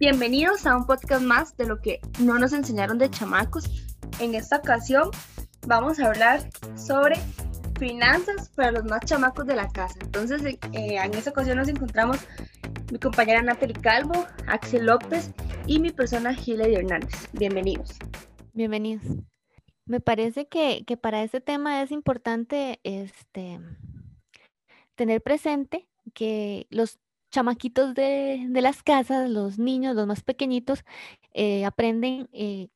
Bienvenidos a un podcast más de lo que no nos enseñaron de chamacos. En esta ocasión vamos a hablar sobre finanzas para los más chamacos de la casa. Entonces, eh, en esta ocasión nos encontramos mi compañera Natalie Calvo, Axel López y mi persona Hilary Hernández. Bienvenidos. Bienvenidos. Me parece que, que para este tema es importante este, tener presente que los chamaquitos de, las casas, los niños, los más pequeñitos, eh, aprenden eh,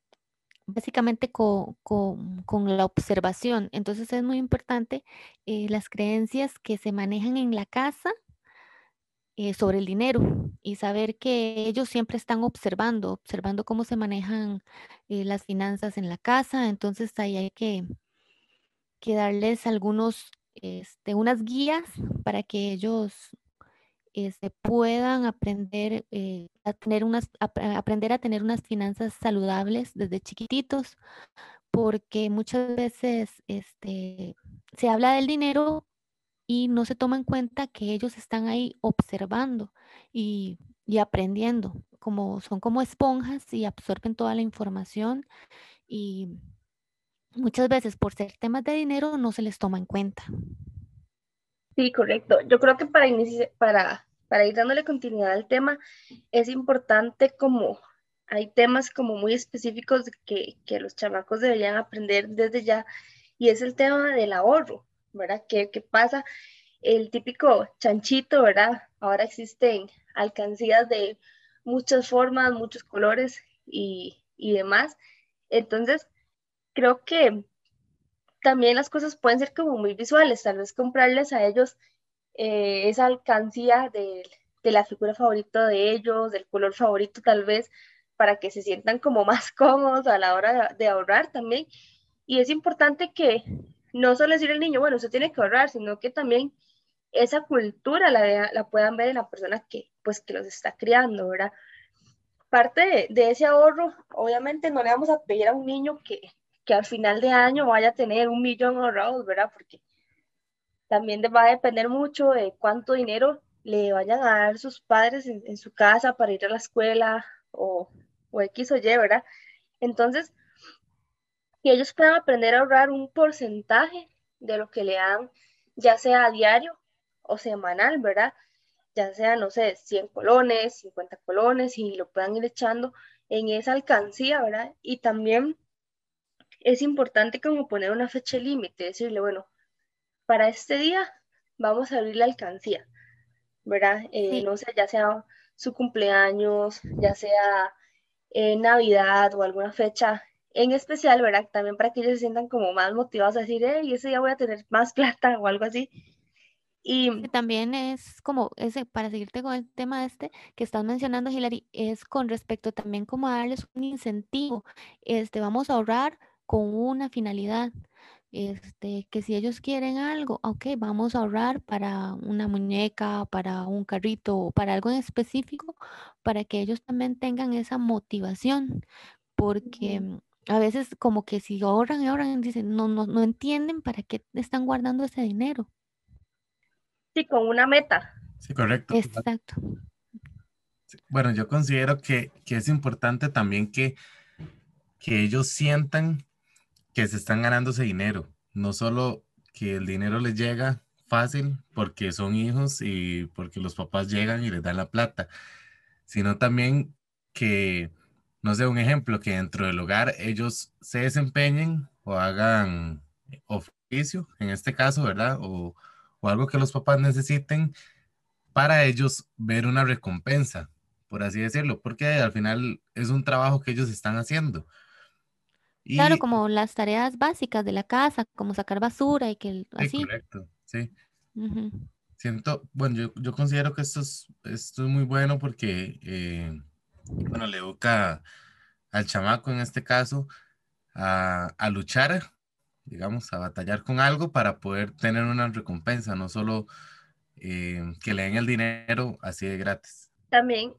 básicamente con, la observación. Entonces es muy importante eh, las creencias que se manejan en la casa sobre el dinero y saber que ellos siempre están observando, observando cómo se manejan las finanzas en la casa. Entonces ahí hay que, darles algunos, este, guías para que ellos este, puedan aprender, eh, a tener unas, aprender a tener unas finanzas saludables desde chiquititos, porque muchas veces este, se habla del dinero y no se toma en cuenta que ellos están ahí observando y, y aprendiendo, como son como esponjas y absorben toda la información y muchas veces por ser temas de dinero no se les toma en cuenta. Sí, correcto. Yo creo que para, para, para ir dándole continuidad al tema, es importante como hay temas como muy específicos que, que los chamacos deberían aprender desde ya, y es el tema del ahorro, ¿verdad? ¿Qué, qué pasa? El típico chanchito, ¿verdad? Ahora existen alcancías de muchas formas, muchos colores y, y demás. Entonces, creo que también las cosas pueden ser como muy visuales, tal vez comprarles a ellos eh, esa alcancía de, la figura favorita de ellos, del color favorito tal vez, para que se sientan como más cómodos a la hora de, ahorrar también. Y es importante que no solo decir al niño, bueno, usted tiene que ahorrar, sino que también esa cultura la, la puedan ver en la persona que, pues, que los está criando, ¿verdad? Parte de, de, ese ahorro, obviamente no le vamos a pedir a un niño que, que al final de año vaya a tener un millón ahorrados, ¿verdad? Porque también va a depender mucho de cuánto dinero le vayan a dar sus padres en, su casa para ir a la escuela o, o X o Y, ¿verdad? Entonces, que ellos puedan aprender a ahorrar un porcentaje de lo que le dan, ya sea a diario o semanal, ¿verdad? Ya sea, no sé, 100 colones, 50 colones, y lo puedan ir echando en esa alcancía, ¿verdad? Y también es importante como poner una fecha límite, decirle, bueno, para este día vamos a abrir la alcancía, ¿verdad? Eh, no sé, ya sea su cumpleaños, ya sea eh, Navidad o alguna fecha en especial, ¿verdad? También para que ellos se sientan como más motivados a decir, hey, ese día voy a tener más plata o algo así. Y también es como, ese, para seguirte con el tema este que estás mencionando, Hilary, es con respecto también como a darles un incentivo. Este, vamos a ahorrar con una finalidad. Este, que si ellos quieren algo, ok, vamos a ahorrar para una muñeca, para un carrito, para algo en específico, para que ellos también tengan esa motivación, porque a veces como que si ahorran y ahorran, dicen, no, no, no entienden para qué están guardando ese dinero. Sí, con una meta. Sí, correcto. Exacto. Bueno, yo considero que, que es importante también que, que ellos sientan que se están ganando ese dinero, no solo que el dinero les llega fácil porque son hijos y porque los papás llegan y les dan la plata, sino también que, no sé, un ejemplo, que dentro del hogar ellos se desempeñen o hagan oficio, en este caso, ¿verdad? O, o algo que los papás necesiten para ellos ver una recompensa, por así decirlo, porque al final es un trabajo que ellos están haciendo. Claro, como las tareas básicas de la casa, como sacar basura y que así. correcto, sí. Siento, bueno, yo, yo, considero que esto es, esto es muy bueno porque, eh, bueno, le educa al chamaco en este caso a, a, luchar, digamos, a batallar con algo para poder tener una recompensa, no solo eh, que le den el dinero así de gratis. También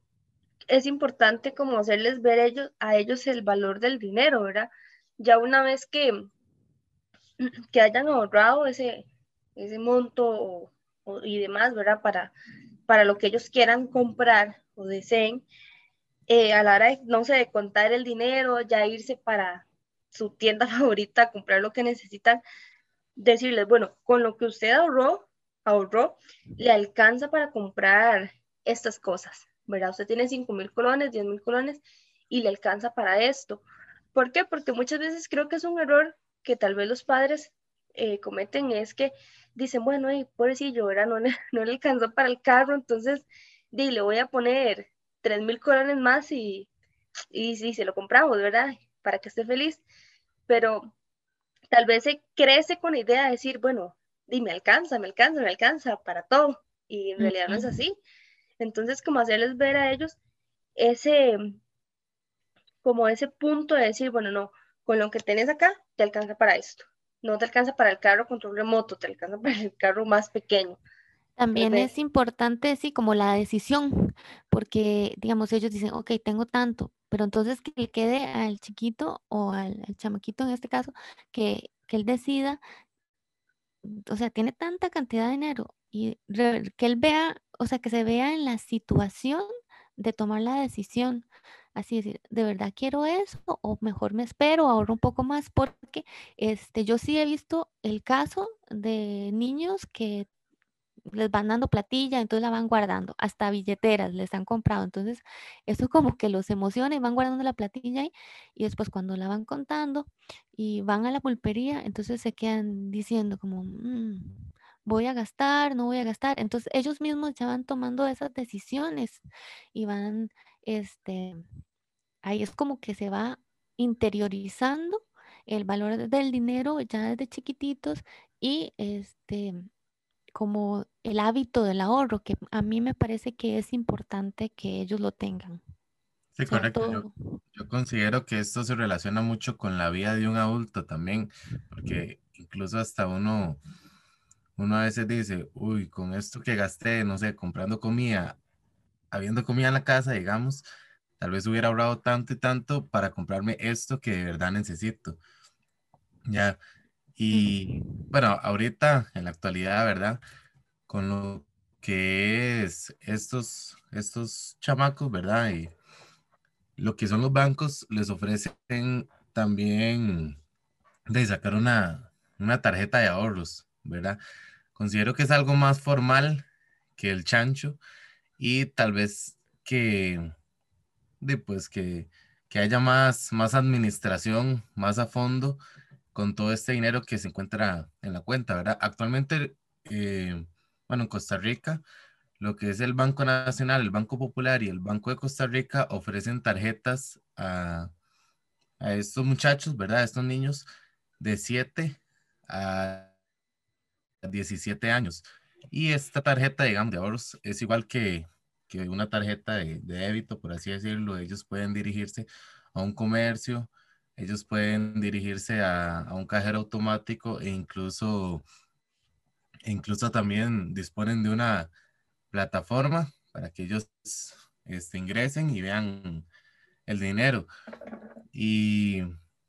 es importante como hacerles ver ellos, a ellos el valor del dinero, ¿verdad? Ya una vez que, que hayan ahorrado ese, ese monto y demás, ¿verdad? Para, para lo que ellos quieran comprar o deseen, eh, a la hora de, no sé, de contar el dinero, ya irse para su tienda favorita comprar lo que necesitan, decirles, bueno, con lo que usted ahorró, ahorró, le alcanza para comprar estas cosas, ¿verdad? Usted tiene 5 mil colones, 10 mil colones y le alcanza para esto. ¿Por qué? Porque muchas veces creo que es un error que tal vez los padres eh, cometen, es que dicen, bueno, y pobrecillo, ¿verdad? No, no le alcanzó para el carro, entonces di, le voy a poner 3 mil colones más y, y, se lo compramos, ¿verdad? Para que esté feliz. Pero tal vez se crece con la idea de decir, bueno, di, me alcanza, me alcanza, me alcanza para todo. Y en realidad no es así. Entonces, como hacerles ver a ellos ese, como ese punto de decir, bueno, no, con lo que tenés acá, te alcanza para esto. No te alcanza para el carro control remoto, te alcanza para el carro más pequeño. También es importante, sí, como la decisión, porque, digamos, ellos dicen, ok, tengo tanto, pero entonces que le quede al chiquito o al, chamaquito en este caso, que, que, él decida, o sea, tiene tanta cantidad de dinero y que él vea, o sea, que se vea en la situación de tomar la decisión. Así decir, ¿de verdad quiero eso? O mejor me espero, ahorro un poco más, porque este, yo sí he visto el caso de niños que les van dando platilla, entonces la van guardando, hasta billeteras les han comprado, entonces eso como que los emociona y van guardando la platilla ahí, y después cuando la van contando y van a la pulpería, entonces se quedan diciendo como, mm, voy a gastar, no voy a gastar, entonces ellos mismos ya van tomando esas decisiones y van, este, ahí es como que se va interiorizando el valor del dinero ya desde chiquititos y este como el hábito del ahorro, que a mí me parece que es importante que ellos lo tengan. Sí, correcto. Yo, considero que esto se relaciona mucho con la vida de un adulto también, porque incluso hasta uno, uno a veces dice, uy, con esto que gasté, no sé, comprando comida, habiendo comida en la casa, digamos, tal vez hubiera ahorrado tanto y tanto para comprarme esto que de verdad necesito. Ya, y bueno, ahorita, en la actualidad, ¿verdad? Con lo que es estos, estos chamacos, ¿verdad? Y lo que son los bancos, les ofrecen también de sacar una, una tarjeta de ahorros, ¿verdad? Considero que es algo más formal que el chancho y tal vez que, de, pues que, que haya más, más administración, más a fondo con todo este dinero que se encuentra en la cuenta, ¿verdad? Actualmente, eh, bueno, en Costa Rica, lo que es el Banco Nacional, el Banco Popular y el Banco de Costa Rica ofrecen tarjetas a, a estos muchachos, ¿verdad? A estos niños de 7 a 17 años. Y esta tarjeta, digamos, de ahorros es igual que, que una tarjeta de, de, débito, por así decirlo. Ellos pueden dirigirse a un comercio, ellos pueden dirigirse a, un cajero automático e incluso, incluso también disponen de una plataforma para que ellos este, ingresen y vean el dinero. Y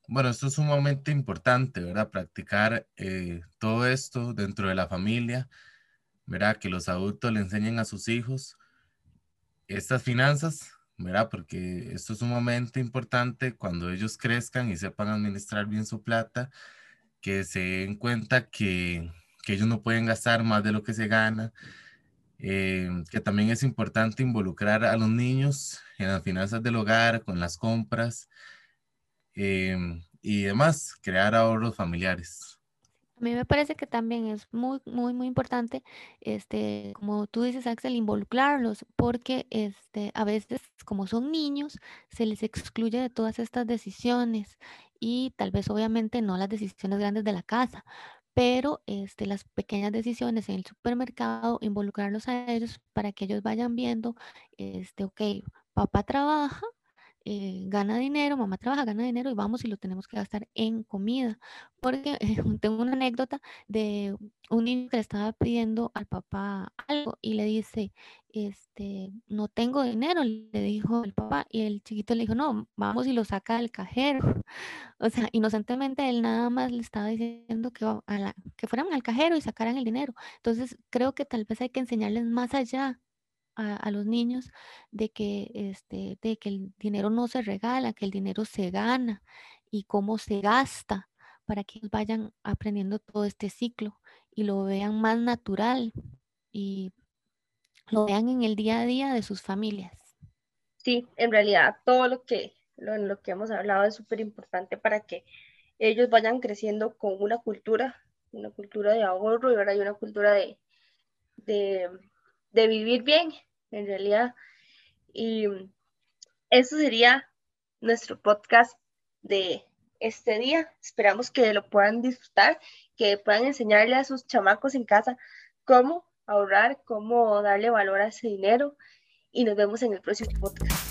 bueno, esto es sumamente importante, ¿verdad? Practicar eh, todo esto dentro de la familia, ¿verdad? Que los adultos le enseñen a sus hijos estas finanzas ¿verdad? Porque esto es un momento importante cuando ellos crezcan y sepan administrar bien su plata, que se den cuenta que, que ellos no pueden gastar más de lo que se gana, eh, que también es importante involucrar a los niños en las finanzas del hogar, con las compras eh, y demás, crear ahorros familiares. A mí me parece que también es muy, muy, muy importante, este, como tú dices, Axel, involucrarlos, porque este, a veces, como son niños, se les excluye de todas estas decisiones y tal vez, obviamente, no las decisiones grandes de la casa, pero este, las pequeñas decisiones en el supermercado, involucrarlos a ellos para que ellos vayan viendo, este, ok, papá trabaja, eh, gana dinero, mamá trabaja, gana dinero y vamos y lo tenemos que gastar en comida. Porque tengo una anécdota de un niño que le estaba pidiendo al papá algo y le dice, este, no tengo dinero, le dijo el papá y el chiquito le dijo, no, vamos y lo saca del cajero. O sea, inocentemente él nada más le estaba diciendo que, que fueran al cajero y sacaran el dinero. Entonces, creo que tal vez hay que enseñarles más allá a, los niños de que, este, de que el dinero no se regala, que el dinero se gana y cómo se gasta para que vayan aprendiendo todo este ciclo y lo vean más natural y lo vean en el día a día de sus familias. Sí, en realidad todo lo que, lo, lo que hemos hablado es súper importante para que ellos vayan creciendo con una cultura, una cultura de ahorro y ahora hay una cultura de, de, de vivir bien, en realidad. Y eso sería nuestro podcast de este día. Esperamos que lo puedan disfrutar, que puedan enseñarle a sus chamacos en casa cómo ahorrar, cómo darle valor a ese dinero. Y nos vemos en el próximo podcast.